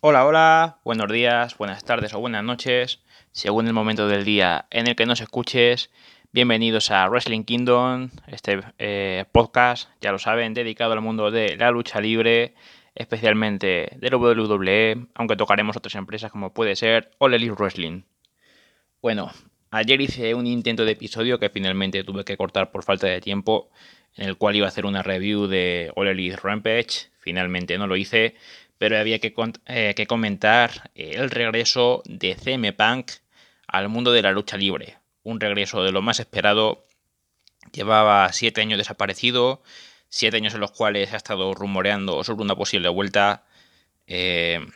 Hola, hola, buenos días, buenas tardes o buenas noches, según el momento del día en el que nos escuches. Bienvenidos a Wrestling Kingdom, este eh, podcast, ya lo saben, dedicado al mundo de la lucha libre, especialmente del WWE, aunque tocaremos otras empresas como puede ser All Elite Wrestling. Bueno, ayer hice un intento de episodio que finalmente tuve que cortar por falta de tiempo, en el cual iba a hacer una review de All Elite Rampage. Finalmente no lo hice, pero había que, eh, que comentar el regreso de CM Punk al mundo de la lucha libre. Un regreso de lo más esperado. Llevaba siete años desaparecido, siete años en los cuales ha estado rumoreando sobre una posible vuelta. Eh,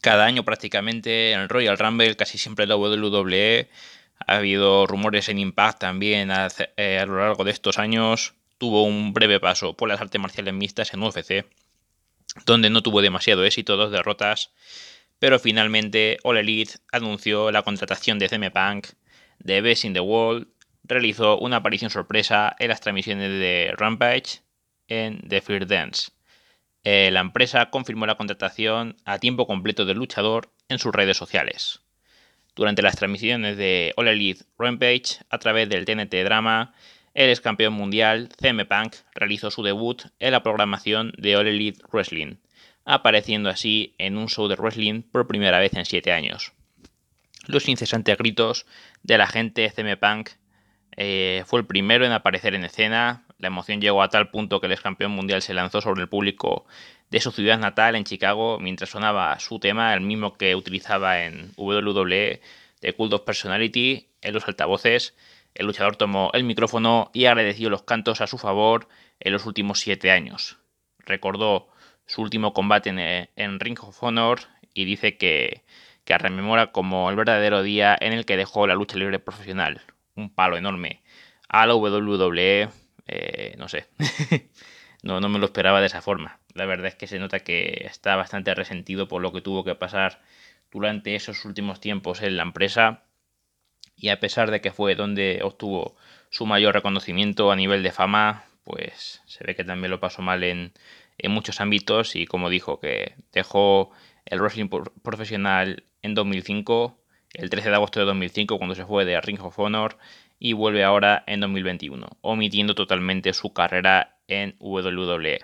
cada año prácticamente en el Royal Rumble, casi siempre en la WWE. Ha habido rumores en Impact también eh, a, lo largo de estos años. Tuvo un breve paso por las artes marciales mixtas en UFC, donde no tuvo demasiado éxito, dos derrotas. Pero finalmente All Elite anunció la contratación de CM Punk de Best in the World. Realizó una aparición sorpresa en las transmisiones de Rampage en The Fear Dance. Eh, la empresa confirmó la contratación a tiempo completo del luchador en sus redes sociales. Durante las transmisiones de All Elite Rampage a través del TNT Drama, el ex campeón mundial CM Punk realizó su debut en la programación de All Elite Wrestling, apareciendo así en un show de wrestling por primera vez en 7 años. Los incesantes gritos de la gente CM Punk eh, fue el primero en aparecer en escena, la emoción llegó a tal punto que el ex campeón mundial se lanzó sobre el público de su ciudad natal en Chicago mientras sonaba su tema, el mismo que utilizaba en WWE de Cult of Personality en los altavoces. El luchador tomó el micrófono y agradeció los cantos a su favor en los últimos siete años. Recordó su último combate en, Ring of Honor y dice que, rememora como el verdadero día en el que dejó la lucha libre profesional. Un palo enorme a la WWE eh, no sé, no me lo esperaba de esa forma. La verdad es que se nota que está bastante resentido por lo que tuvo que pasar durante esos últimos tiempos en la empresa y a pesar de que fue donde obtuvo su mayor reconocimiento a nivel de fama, pues se ve que también lo pasó mal en, muchos ámbitos y como dijo que dejó el wrestling profesional en 2005, el 13 de agosto de 2005 cuando se fue de Ring of Honor y vuelve ahora en 2021, omitiendo totalmente su carrera en WWE.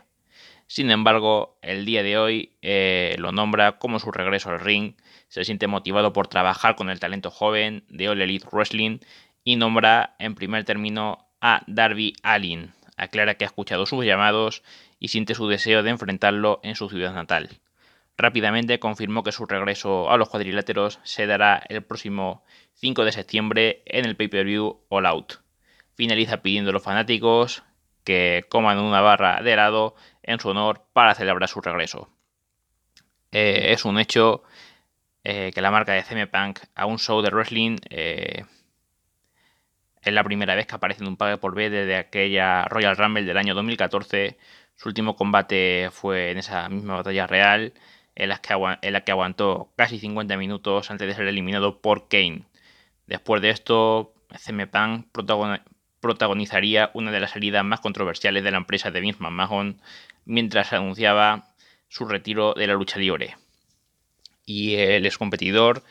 Sin embargo, el día de hoy eh, lo nombra como su regreso al ring, se siente motivado por trabajar con el talento joven de All Elite Wrestling y nombra en primer término a Darby Allin. Aclara que ha escuchado sus llamados y siente su deseo de enfrentarlo en su ciudad natal. Rápidamente confirmó que su regreso a los cuadriláteros se dará el próximo 5 de septiembre en el pay-per-view All Out. Finaliza pidiendo a los fanáticos que coman una barra de helado en su honor para celebrar su regreso. Eh, es un hecho eh, que la marca de CM Punk a un show de wrestling eh, es la primera vez que aparece en un pague por B desde aquella Royal Rumble del año 2014. Su último combate fue en esa misma batalla real, en la que, aguantó casi 50 minutos antes de ser eliminado por Kane. Después de esto, CM Punk protagonizaría una de las salidas más controversiales de la empresa de Vince McMahon mientras anunciaba su retiro de la lucha libre. Y el ex competidor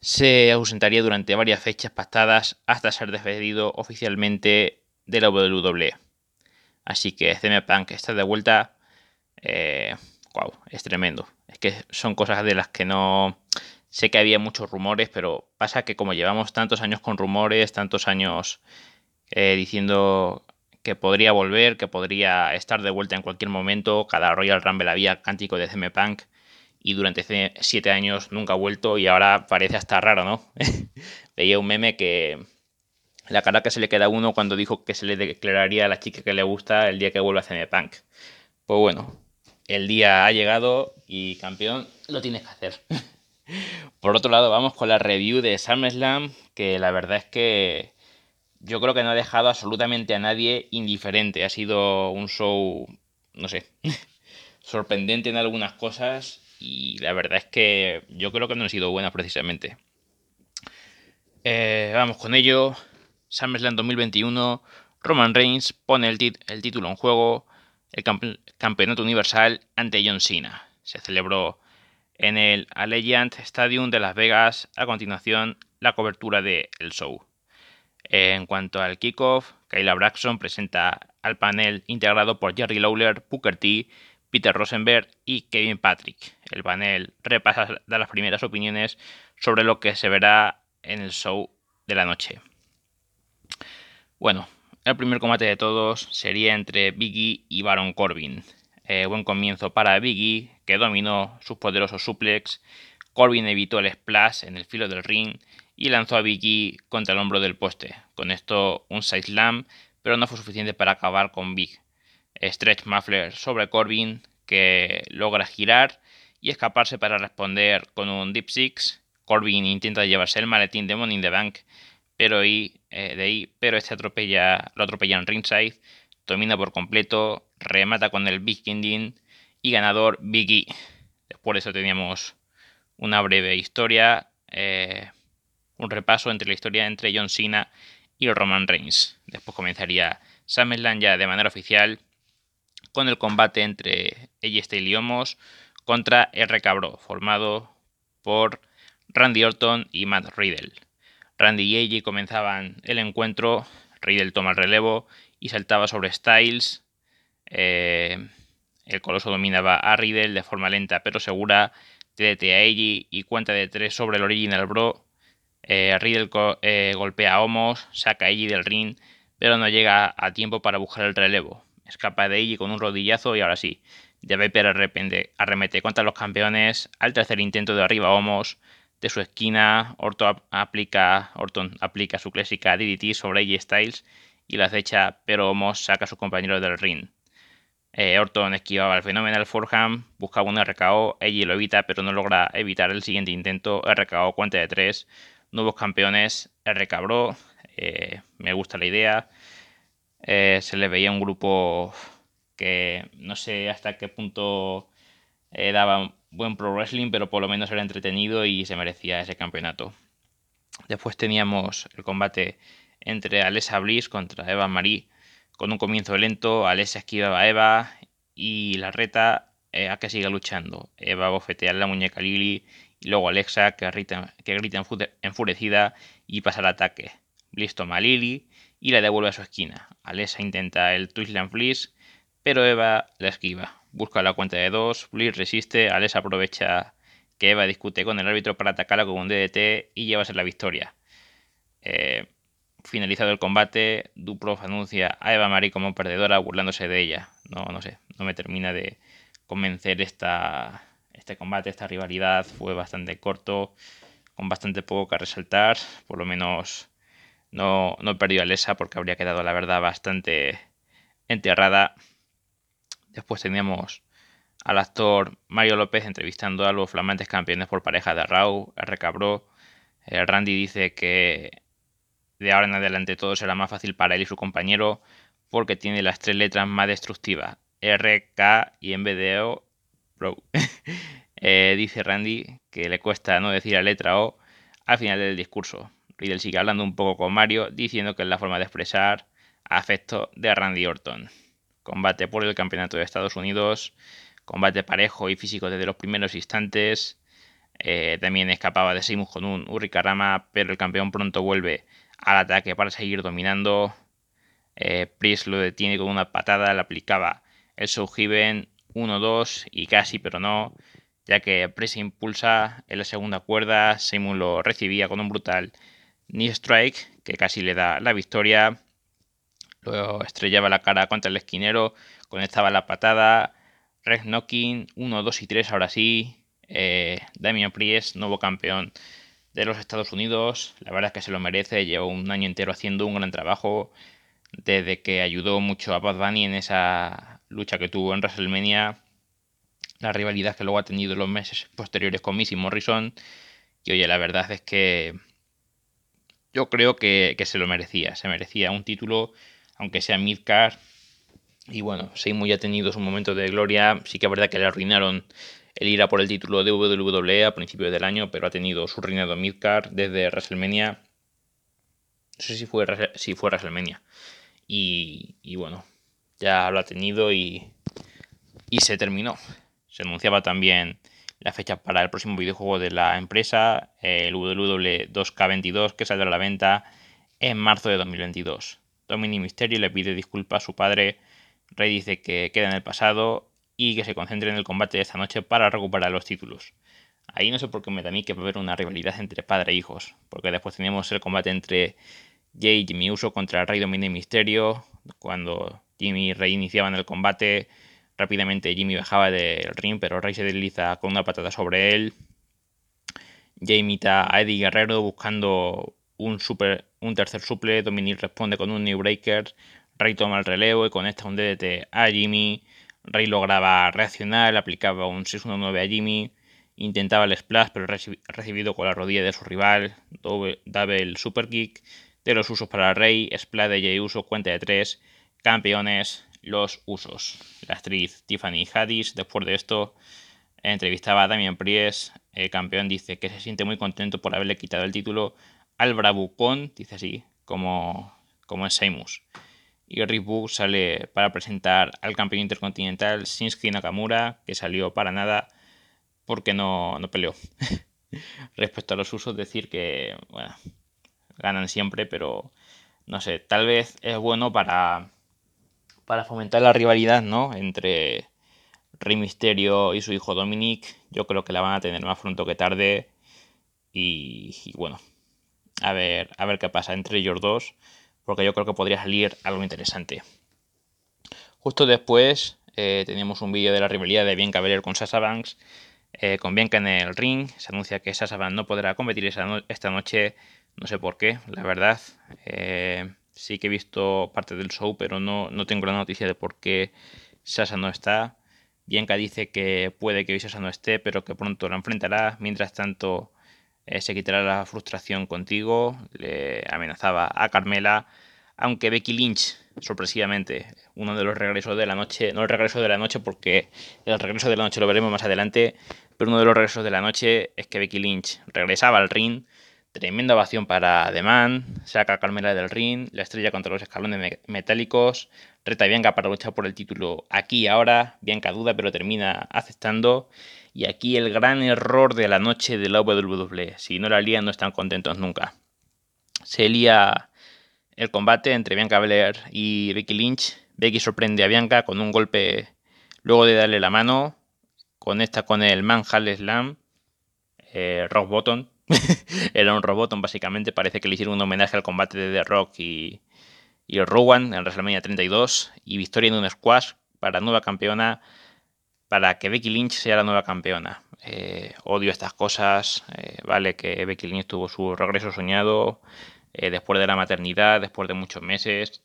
se ausentaría durante varias fechas pactadas hasta ser despedido oficialmente de la WWE. Así que CM Punk está de vuelta. Eh, wow, es tremendo. Es que son cosas de las que no Sé que había muchos rumores, pero pasa que como llevamos tantos años con rumores, tantos años eh, diciendo que podría volver, que podría estar de vuelta en cualquier momento, cada Royal Rumble había cántico de CM Punk y durante siete años nunca ha vuelto y ahora parece hasta raro, ¿no? Veía un meme que la cara que se le queda a uno cuando dijo que se le declararía a la chica que le gusta el día que vuelva a CM Punk. Pues bueno, el día ha llegado y campeón, lo tienes que hacer. Por otro lado, vamos con la review de SummerSlam, que la verdad es que yo creo que no ha dejado absolutamente a nadie indiferente. Ha sido un show, no sé, sorprendente en algunas cosas y la verdad es que yo creo que no han sido buenas precisamente. Eh, vamos con ello. SummerSlam 2021. Roman Reigns pone el, el título en juego, el campeonato universal ante John Cena. Se celebró en el Allegiant Stadium de Las Vegas. A continuación, la cobertura del el show. En cuanto al kickoff, Kayla Braxton presenta al panel integrado por Jerry Lawler, Booker T, Peter Rosenberg y Kevin Patrick. El panel repasa las primeras opiniones sobre lo que se verá en el show de la noche. Bueno, el primer combate de todos sería entre Biggie y Baron Corbin. Eh, buen comienzo para Biggie, que dominó sus poderosos suplex. Corbin evitó el splash en el filo del ring y lanzó a Biggie contra el hombro del poste. Con esto un side slam, pero no fue suficiente para acabar con Big. Stretch Muffler sobre Corbin, que logra girar y escaparse para responder con un Deep Six. Corbin intenta llevarse el maletín de Money in the Bank, pero ahí, eh, de ahí, pero este atropella, lo atropella en ringside, domina por completo, remata con el Big Ending y ganador Biggie. Después de eso teníamos una breve historia, eh, un repaso entre la historia entre John Cena y Roman Reigns. Después comenzaría SummerSlam ya de manera oficial con el combate entre Styles y Homos contra R. Cabro, formado por Randy Orton y Matt Riddle. Randy y AJ comenzaban el encuentro, Riddle toma el relevo y saltaba sobre Styles. Eh, el coloso dominaba a Riddle de forma lenta pero segura, TDT a AJ y cuenta de 3 sobre el Original Bro. Eh, Riddle eh, golpea a Homos, saca a AJ del ring, pero no llega a tiempo para buscar el relevo. Escapa de AJ con un rodillazo y ahora sí. De Viper arremete contra los campeones al tercer intento de arriba Homos de su esquina, Orton aplica, Orton aplica su clásica DDT sobre AJ Styles y la acecha, pero Omos saca a su compañero del ring. Eh, Orton esquivaba el fenomenal Forham, buscaba un RKO, AJ lo evita, pero no logra evitar el siguiente intento, RKO cuenta de tres, nuevos campeones, RK Bro, eh, me gusta la idea, eh, se le veía un grupo que no sé hasta qué punto daba buen pro wrestling, pero por lo menos era entretenido y se merecía ese campeonato. Después teníamos el combate entre Alessa Bliss contra Eva Marie, con un comienzo lento, Alessa esquivaba a Eva y la reta eh, a que siga luchando. Eva bofetea la muñeca Lily y luego Alexa que grita, que grita enfurecida y pasa al ataque. Bliss toma a Lily y la devuelve a su esquina. Alessa intenta el Twistland Bliss, pero Eva la esquiva busca la cuenta de dos, Bliss resiste, Alex aprovecha que Eva discute con el árbitro para atacarla con un DDT y llevarse la victoria. Eh, finalizado el combate, Duprof anuncia a Eva Marie como perdedora burlándose de ella. No, no sé, no me termina de convencer esta, este combate, esta rivalidad. Fue bastante corto, con bastante poco que resaltar. Por lo menos no, no he perdido a Lesa porque habría quedado, la verdad, bastante enterrada. Después teníamos al actor Mario López entrevistando a los flamantes campeones por pareja de Raw, Bro. Eh, Randy dice que de ahora en adelante todo será más fácil para él y su compañero porque tiene las tres letras más destructivas, R, K y en vez de O, Bro. Eh, dice Randy que le cuesta no decir la letra O al final del discurso. Riddle sigue hablando un poco con Mario, diciendo que es la forma de expresar afecto de Randy Orton combate por el Campeonato de Estados Unidos, combate parejo y físico desde los primeros instantes. Eh, también escapaba de Seymour con un Urikarama, pero el campeón pronto vuelve al ataque para seguir dominando. Eh, Priest lo detiene con una patada, le aplicaba el Souhiven 1-2 y casi, pero no, ya que Priest impulsa en la segunda cuerda, Seymour lo recibía con un brutal knee strike que casi le da la victoria. Luego estrellaba la cara contra el esquinero, conectaba la patada. Red Knocking 1, 2 y 3 ahora sí. Eh, Damian Priest, nuevo campeón de los Estados Unidos. La verdad es que se lo merece. Llevó un año entero haciendo un gran trabajo. Desde que ayudó mucho a Bad Bunny en esa lucha que tuvo en WrestleMania. La rivalidad que luego ha tenido en los meses posteriores con Missy Morrison. Y oye, la verdad es que yo creo que, que se lo merecía. Se merecía un título aunque sea midcard. Y bueno, Seymour ya ha tenido su momento de gloria. Sí que es verdad que le arruinaron el ir a por el título de WWE a principios del año, pero ha tenido su reinado midcard desde WrestleMania. No sé si fue, si fue WrestleMania. Y, y bueno, ya lo ha tenido y, y se terminó. Se anunciaba también la fecha para el próximo videojuego de la empresa, el WWE 2K22, que saldrá a la venta en marzo de 2022. Dominic Mysterio le pide disculpas a su padre, Rey dice que queda en el pasado y que se concentre en el combate de esta noche para recuperar los títulos. Ahí no sé por qué me da a mí que va a haber una rivalidad entre padre e hijos, porque después tenemos el combate entre Jay y Jimmy Uso contra Rey Dominic Mysterio, cuando Jimmy y Rey iniciaban el combate, rápidamente Jimmy bajaba del ring, pero Rey se desliza con una patada sobre él. Jay imita a Eddie Guerrero buscando un, super, un tercer suple, Dominic responde con un New Breaker, Rey toma el relevo y conecta un DDT a Jimmy. Rey lograba reaccionar, aplicaba un 619 a Jimmy, intentaba el splash, pero recibido con la rodilla de su rival, double, super kick de los usos para Rey, splash de Jey Uso, cuenta de 3, campeones, los usos. La actriz Tiffany Haddish, después de esto, entrevistaba a Damian Priest, el campeón dice que se siente muy contento por haberle quitado el título al Bravucón, dice así, como, como es Seimus. Y Rick sale para presentar al campeón intercontinental Shinsuke Nakamura, que salió para nada porque no, no peleó. Respecto a los usos, decir que bueno, ganan siempre, pero no sé, tal vez es bueno para, para fomentar la rivalidad ¿no? entre Rey Misterio y su hijo Dominic. Yo creo que la van a tener más pronto que tarde. Y, bueno, a ver, a ver qué pasa entre ellos dos, porque yo creo que podría salir algo interesante. Justo después eh, teníamos un vídeo de la rivalidad de Bianca Belair con Sasha Banks. Eh, con Bianca en el ring, se anuncia que Sasha no podrá competir esta noche, no sé por qué, la verdad. Eh, sí que he visto parte del show, pero no, no tengo la noticia de por qué Sasha no está. Bianca dice que puede que hoy Sasha no esté, pero que pronto la enfrentará. Mientras tanto, eh, se quitará la frustración contigo, le amenazaba a Carmela, aunque Becky Lynch, sorpresivamente, uno de los regresos de la noche, no el regreso de la noche porque el regreso de la noche lo veremos más adelante, pero uno de los regresos de la noche es que Becky Lynch regresaba al ring, tremenda ovación para The Man, saca a Carmela del ring, la estrella contra los escalones metálicos, reta a Bianca para luchar por el título aquí y ahora, Bianca duda pero termina aceptando, y aquí el gran error de la noche de la WWE. Si no la lían, no están contentos nunca. Se lía el combate entre Bianca Belair y Becky Lynch. Becky sorprende a Bianca con un golpe luego de darle la mano. Conecta con el Manhal Slam. Eh, rock. Era un Rock Bottom básicamente. Parece que le hicieron un homenaje al combate de The Rock y, y Rowan en WrestleMania 32. Y victoria en un squash para nueva campeona para que Becky Lynch sea la nueva campeona. Eh, odio estas cosas, eh, vale que Becky Lynch tuvo su regreso soñado eh, después de la maternidad, después de muchos meses,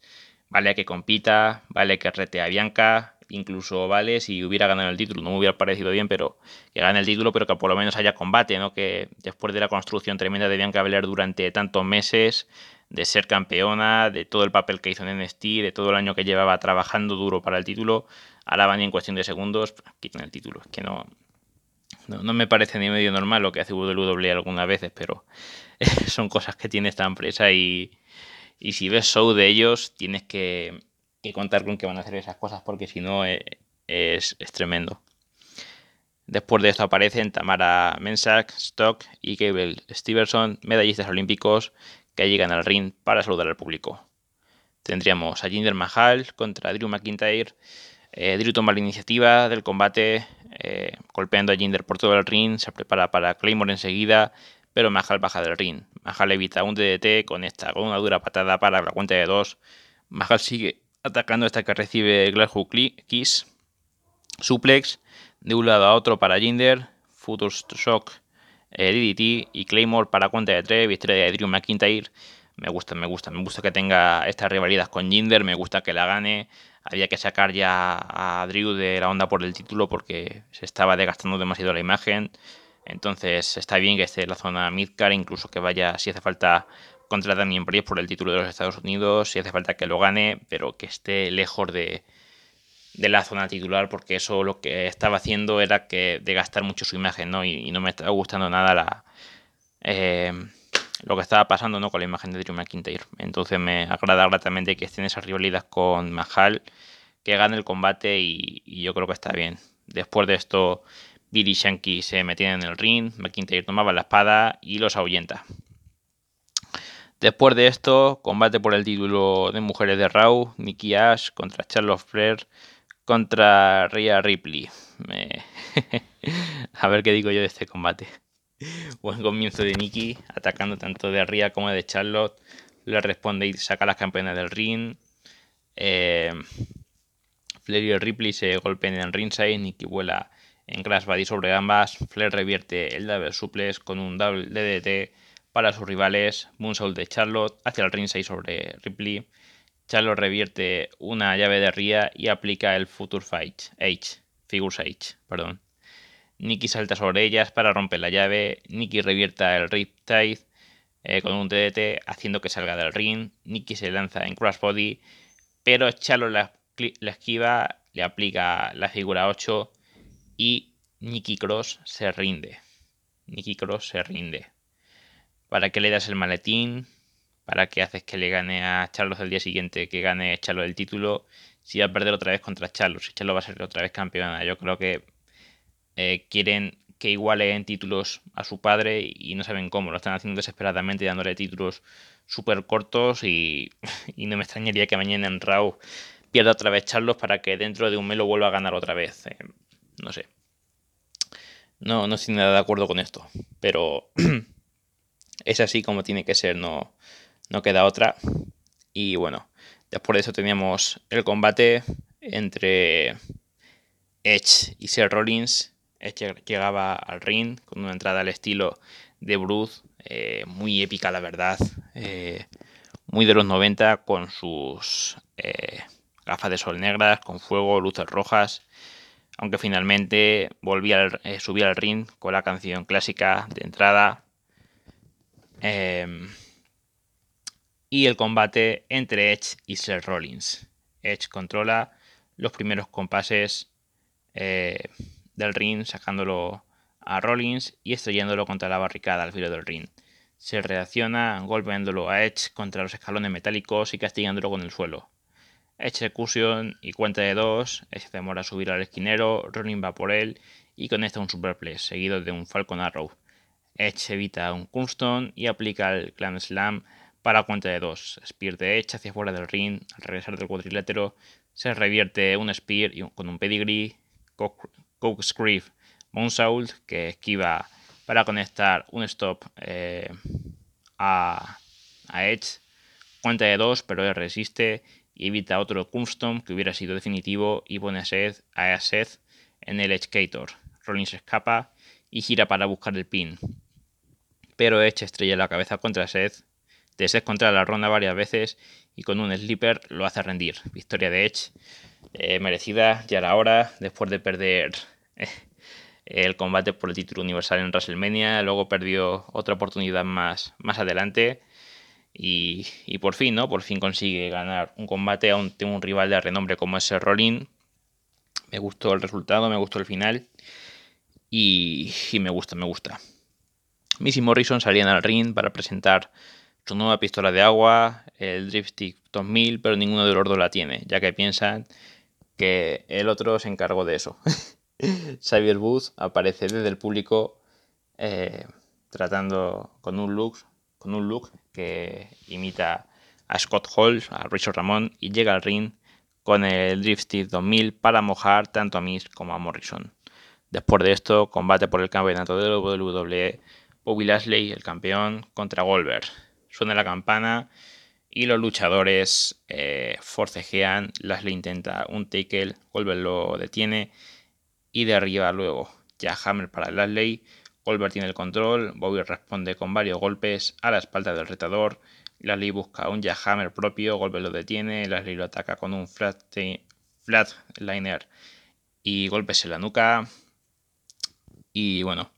vale que compita, vale que rete a Bianca, incluso vale si hubiera ganado el título, no me hubiera parecido bien, pero que gane el título, pero que por lo menos haya combate, ¿no? Que después de la construcción tremenda de Bianca Belair durante tantos meses, de ser campeona, de todo el papel que hizo en NXT, de todo el año que llevaba trabajando duro para el título, ahora van y en cuestión de segundos quitan el título. Es que no, no, me parece ni medio normal lo que hace WWE algunas veces, pero son cosas que tiene esta empresa y, y si ves show de ellos tienes que, contar con que van a hacer esas cosas porque si no eh, es, tremendo. Después de esto aparecen Tamara Mensak, Stock y Gable Stevenson, medallistas olímpicos, que llegan al ring para saludar al público. Tendríamos a Jinder Mahal contra Drew McIntyre. Eh, Drew toma la iniciativa del combate, eh, golpeando a Jinder por todo el ring, se prepara para Claymore enseguida, pero Mahal baja del ring. Mahal evita un DDT, conecta con una dura patada para la cuenta de dos. Mahal sigue atacando hasta que recibe Glasshook Kiss, suplex, de un lado a otro para Jinder, Future Shock DDT y Claymore para cuenta de 3, victoria de Drew McIntyre. Me gusta, me gusta, me gusta que tenga esta rivalidad con Jinder, me gusta que la gane. Había que sacar ya a Drew de la onda por el título porque se estaba desgastando demasiado la imagen. Entonces está bien que esté en la zona midcar, incluso que vaya si hace falta contra Damien Priest por el título de los Estados Unidos, si hace falta que lo gane, pero que esté lejos de, de la zona titular porque eso lo que estaba haciendo era que de gastar mucho su imagen ¿no? y, no me estaba gustando nada la eh, lo que estaba pasando ¿no? con la imagen de Drew McIntyre entonces me agrada gratamente que estén esas rivalidades con Mahal que gane el combate y, yo creo que está bien después de esto Billy Shanky se metían en el ring, McIntyre tomaba la espada y los ahuyenta. Después de esto, combate por el título de mujeres de Raw, Nikki Ash contra Charlotte Flair contra Rhea Ripley. A ver qué digo yo de este combate. Buen comienzo de Nikki, atacando tanto de Rhea como de Charlotte. Le responde y saca las campeonas del ring. Eh, Flair y Ripley se golpean en ringside. Nikki vuela en Crash Body sobre ambas. Flair revierte el double suplex con un double DDT para sus rivales. Moonsault de Charlotte hacia el ringside sobre Ripley. Charlotte revierte una llave de Rhea y aplica el Future Fight H, Figures H, perdón. Nikki salta sobre ellas para romper la llave. Nikki revierta el Riptide eh, con un DDT haciendo que salga del ring. Nikki se lanza en Crossbody, pero Charlotte la, la esquiva, le aplica la figura 8 y Nikki Cross se rinde. Nikki Cross se rinde. ¿Para qué le das el maletín? ¿Para qué haces que le gane a Charlos el día siguiente, que gane Charlos el título? Si va a perder otra vez contra Charlos, si Charlos va a ser otra vez campeona. Yo creo que eh, quieren que igualen títulos a su padre y no saben cómo. Lo están haciendo desesperadamente, dándole títulos súper cortos y, no me extrañaría que mañana en Raw pierda otra vez Charlos para que dentro de un mes lo vuelva a ganar otra vez. Eh, no sé. No, no estoy nada de acuerdo con esto. Pero es así como tiene que ser, no, no queda otra. Y bueno, después de eso teníamos el combate entre Edge y Seth Rollins. Edge llegaba al ring con una entrada al estilo de Bruce, eh, muy épica la verdad, eh, muy de los 90 con sus eh, gafas de sol negras, con fuego, luces rojas, aunque finalmente volvía a subir al ring con la canción clásica de entrada. Em, y el combate entre Edge y Seth Rollins. Edge controla los primeros compases eh, del ring, sacándolo a Rollins y estrellándolo contra la barricada al filo del ring. Se reacciona golpeándolo a Edge contra los escalones metálicos y castigándolo con el suelo. Execution y cuenta de dos, Edge demora a subir al esquinero, Rollins va por él y conecta un superplex, seguido de un Falcon Arrow. Edge evita un Cumstone y aplica el Clam Slam para cuenta de dos. Spear de Edge hacia fuera del ring. Al regresar del cuadrilátero se revierte un Spear con un pedigree. Coke Screef Moonsault que esquiva para conectar un stop eh, a, Edge. Cuenta de dos, pero él resiste y evita otro custom que hubiera sido definitivo y pone a Seth, a Seth en el Edgecator. Rollins escapa y gira para buscar el pin. Pero Edge estrella la cabeza contra Seth de Seth contra la ronda varias veces y con un slipper lo hace rendir. Victoria de Edge eh, merecida, ya era hora, después de perder eh, el combate por el título universal en WrestleMania, luego perdió otra oportunidad más, más adelante y, por fin, ¿no? Por fin consigue ganar un combate ante un rival de renombre como ese Rolling. Me gustó el resultado, me gustó el final y, y me gusta, me gusta. Missy Morrison salían al ring para presentar su nueva pistola de agua, el Dripstick 2000, pero ninguno de los dos la tiene, ya que piensan que el otro se encargó de eso. Xavier Booth aparece desde el público eh, tratando con un look con un look que imita a Scott Hall, a Richard Ramón y llega al ring con el Dripstick 2000 para mojar tanto a Miss como a Morrison. Después de esto, combate por el campeonato de WWE, Bobby Lashley, el campeón, contra Goldberg suena la campana y los luchadores eh, forcejean. Lashley intenta un tackle, Goldberg lo detiene y derriba luego. Ya Hammer para Lashley, Goldberg tiene el control, Bobby responde con varios golpes a la espalda del retador. Lashley busca un Jackhammer propio, Goldberg lo detiene, Lashley lo ataca con un flat, flatliner y golpes en la nuca. Y bueno,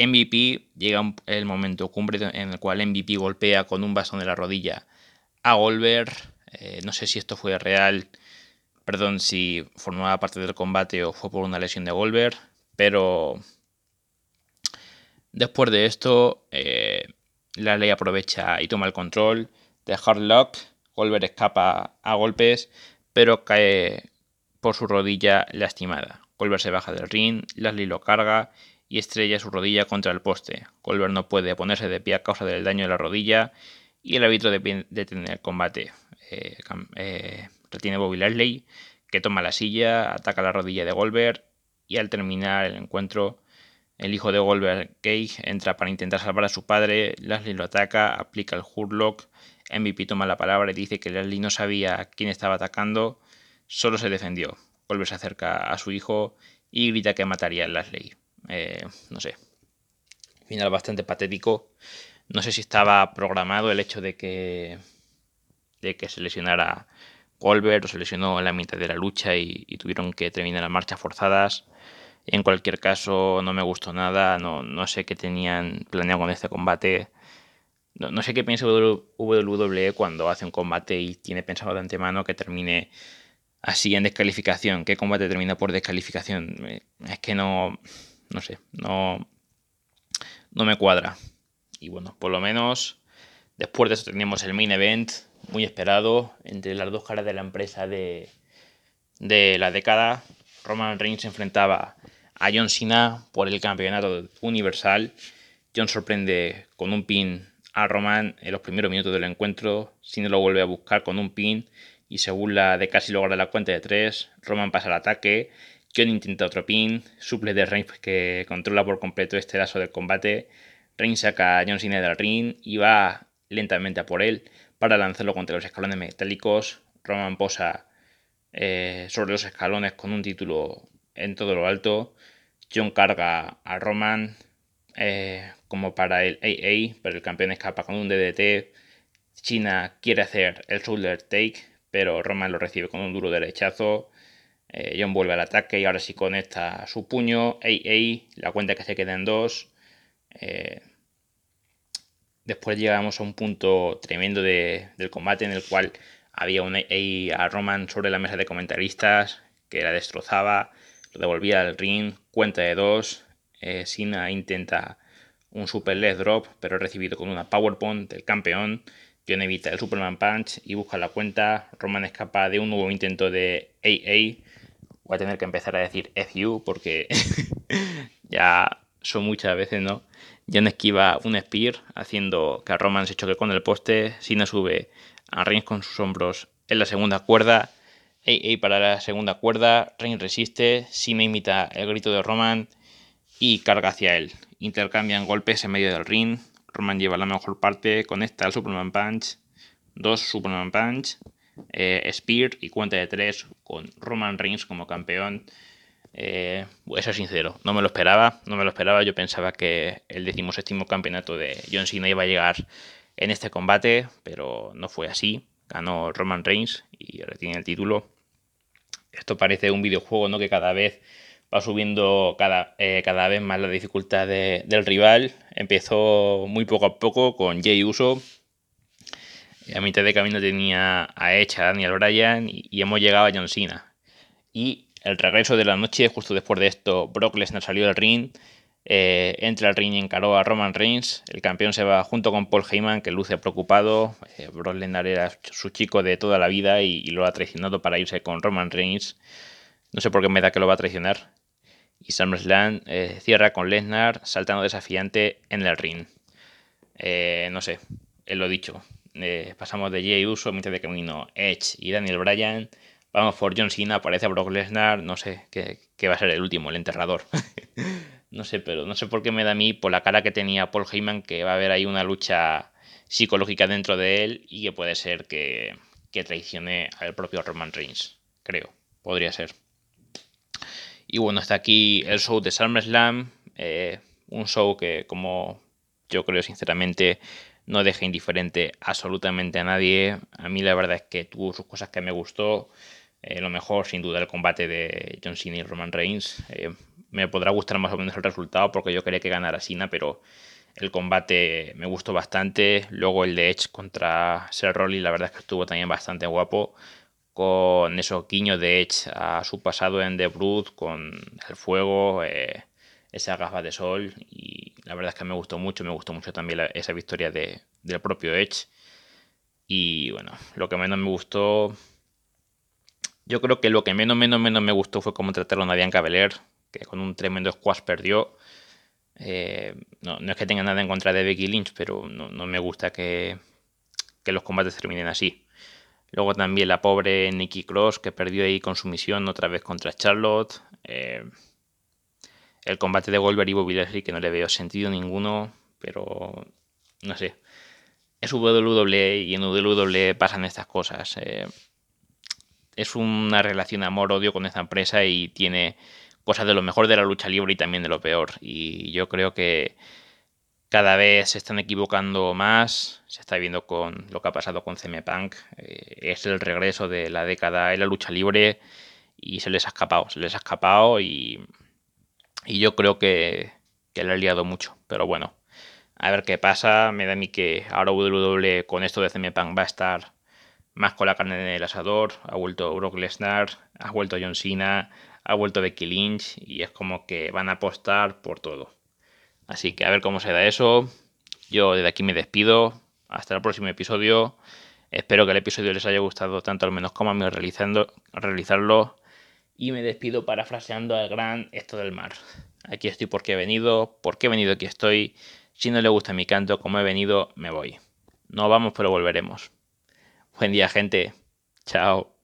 MVP llega el momento cumbre en el cual MVP golpea con un bastón de la rodilla a Goldberg. Eh, no sé si esto fue real, perdón, si formaba parte del combate o fue por una lesión de Goldberg, pero después de esto, eh, la ley aprovecha y toma el control de Hardlock. Goldberg escapa a golpes, pero cae por su rodilla lastimada. Colbert se baja del ring, Lashley lo carga y estrella su rodilla contra el poste. Colbert no puede ponerse de pie a causa del daño de la rodilla y el árbitro detiene el combate. Eh, eh, retiene Bobby Lashley, que toma la silla, ataca la rodilla de Goldberg y al terminar el encuentro, el hijo de Goldberg, Cage, entra para intentar salvar a su padre. Lashley lo ataca, aplica el Hurlock. MVP toma la palabra y dice que Lashley no sabía quién estaba atacando, solo se defendió. Goldberg se acerca a su hijo y grita que mataría a Lashley. Eh, no sé. Final bastante patético. No sé si estaba programado el hecho de que, de que se lesionara Goldberg o se lesionó en la mitad de la lucha y, tuvieron que terminar las marchas forzadas. En cualquier caso, no me gustó nada. No, no sé qué tenían planeado con este combate. No, no, sé qué piensa WWE cuando hace un combate y tiene pensado de antemano que termine así en descalificación. ¿Qué combate termina por descalificación? Es que no. No sé. No. No me cuadra. Y bueno, por lo menos después de eso tenemos el main event, muy esperado, entre las dos caras de la empresa de, de la década. Roman Reigns se enfrentaba a John Cena por el campeonato universal. John sorprende con un pin a Roman en los primeros minutos del encuentro. Cena lo vuelve a buscar con un pin y se burla de casi lograr la cuenta de tres. Roman pasa al ataque. John intenta otro pin. Suple de Reigns que controla por completo este lazo del combate. Reigns saca a John Cena del ring y va lentamente a por él para lanzarlo contra los escalones metálicos. Roman posa eh, sobre los escalones con un título en todo lo alto. John carga a Roman eh, como para el AA, pero el campeón escapa con un DDT. China quiere hacer el shoulder take, pero Roman lo recibe con un duro derechazo. Eh, John vuelve al ataque y ahora sí conecta su puño. AA, la cuenta que se queda en dos. Después llegamos a un punto tremendo del combate en el cual había un a Roman sobre la mesa de comentaristas que la destrozaba, lo devolvía al ring, cuenta de dos. Eh, Sina intenta un super leg drop, pero es recibido con una powerbomb del campeón. John evita el Superman Punch y busca la cuenta. Roman escapa de un nuevo intento de AA. Voy a tener que empezar a decir FU porque ya son muchas veces, ¿no? Jan esquiva un Spear, haciendo que a Roman se choque con el poste. Sina sube a Reigns con sus hombros en la segunda cuerda. AA para la segunda cuerda. Reigns resiste. Sina imita el grito de Roman y carga hacia él. Intercambian golpes en medio del ring. Roman lleva la mejor parte. Conecta al Superman Punch. Dos Superman Punch. Eh, Spear y cuenta de tres con Roman Reigns como campeón. Eh, ser sincero, no me lo esperaba, no me lo esperaba. Yo pensaba que el decimoséptimo campeonato de John Cena iba a llegar en este combate, pero no fue así. Ganó Roman Reigns y retiene el título. Esto parece un videojuego, ¿no? Que cada vez va subiendo cada, eh, cada vez más la dificultad del rival. Empezó muy poco a poco con Jay Uso. A mitad de camino tenía a Edge, a Daniel Bryan y, hemos llegado a John Cena. Y el regreso de la noche, justo después de esto, Brock Lesnar salió del ring, eh, entra al ring y encaró a Roman Reigns. El campeón se va junto con Paul Heyman, que luce preocupado. Eh, Brock Lesnar era su chico de toda la vida y, lo ha traicionado para irse con Roman Reigns. No sé por qué me da que lo va a traicionar. Y SummerSlam eh, cierra con Lesnar saltando desafiante en el ring. no sé, él lo dicho. Pasamos de Jay Uso, mitad de camino, Edge y Daniel Bryan Vamos por John Cena, aparece Brock Lesnar, no sé, qué va a ser el último, el enterrador. no sé, pero no sé por qué me da a mí, por la cara que tenía Paul Heyman, que va a haber ahí una lucha psicológica dentro de él y que puede ser que, que traicione al propio Roman Reigns. Creo, podría ser. Y bueno, está aquí el show de SummerSlam, eh, un show que como yo creo sinceramente no deja indiferente absolutamente a nadie. A mí la verdad es que tuvo sus cosas que me gustó. Eh, lo mejor, sin duda, el combate de John Cena y Roman Reigns. Eh, me podrá gustar más o menos el resultado porque yo quería que ganara Cena, pero el combate me gustó bastante. Luego el de Edge contra Seth Rollins, la verdad es que estuvo también bastante guapo. Con esos guiños de Edge a su pasado en The Brood, con el fuego, eh, esa gafa de sol. Y la verdad es que me gustó mucho. Me gustó mucho también esa victoria de, del propio Edge. Y bueno, lo que menos me gustó Yo creo que lo que menos, menos, menos me gustó fue cómo trataron a Bianca Belair, que con un tremendo squash perdió. Eh, no, es que tenga nada en contra de Becky Lynch, pero no, me gusta que, los combates terminen así. Luego también la pobre Nikki Cross, que perdió ahí con su misión otra vez contra Charlotte. Eh, el combate de Goldberg y Bobby Leslie, que no le veo sentido ninguno, pero no sé. Es WWE y en WWE pasan estas cosas. Eh, es una relación amor-odio con esta empresa y tiene cosas de lo mejor de la lucha libre y también de lo peor. Y yo creo que cada vez se están equivocando más. Se está viendo con lo que ha pasado con CM Punk. Eh, es el regreso de la década en la lucha libre y se les ha escapado. Se les ha escapado y, y yo creo que, que le ha liado mucho. Pero bueno, a ver qué pasa. Me da a mí que ahora WWE con esto de CM Punk va a estar más con la carne en el asador. Ha vuelto Brock Lesnar, ha vuelto John Cena, ha vuelto Becky Lynch y es como que van a apostar por todo. Así que a ver cómo se da eso. Yo desde aquí me despido. Hasta el próximo episodio. Espero que el episodio les haya gustado tanto al menos como a mí realizando, realizarlo. Y me despido parafraseando al gran Esto del Mar. Aquí estoy porque he venido, porque he venido aquí estoy. Si no le gusta mi canto como he venido, me voy. No vamos pero volveremos. Buen día gente. Chao.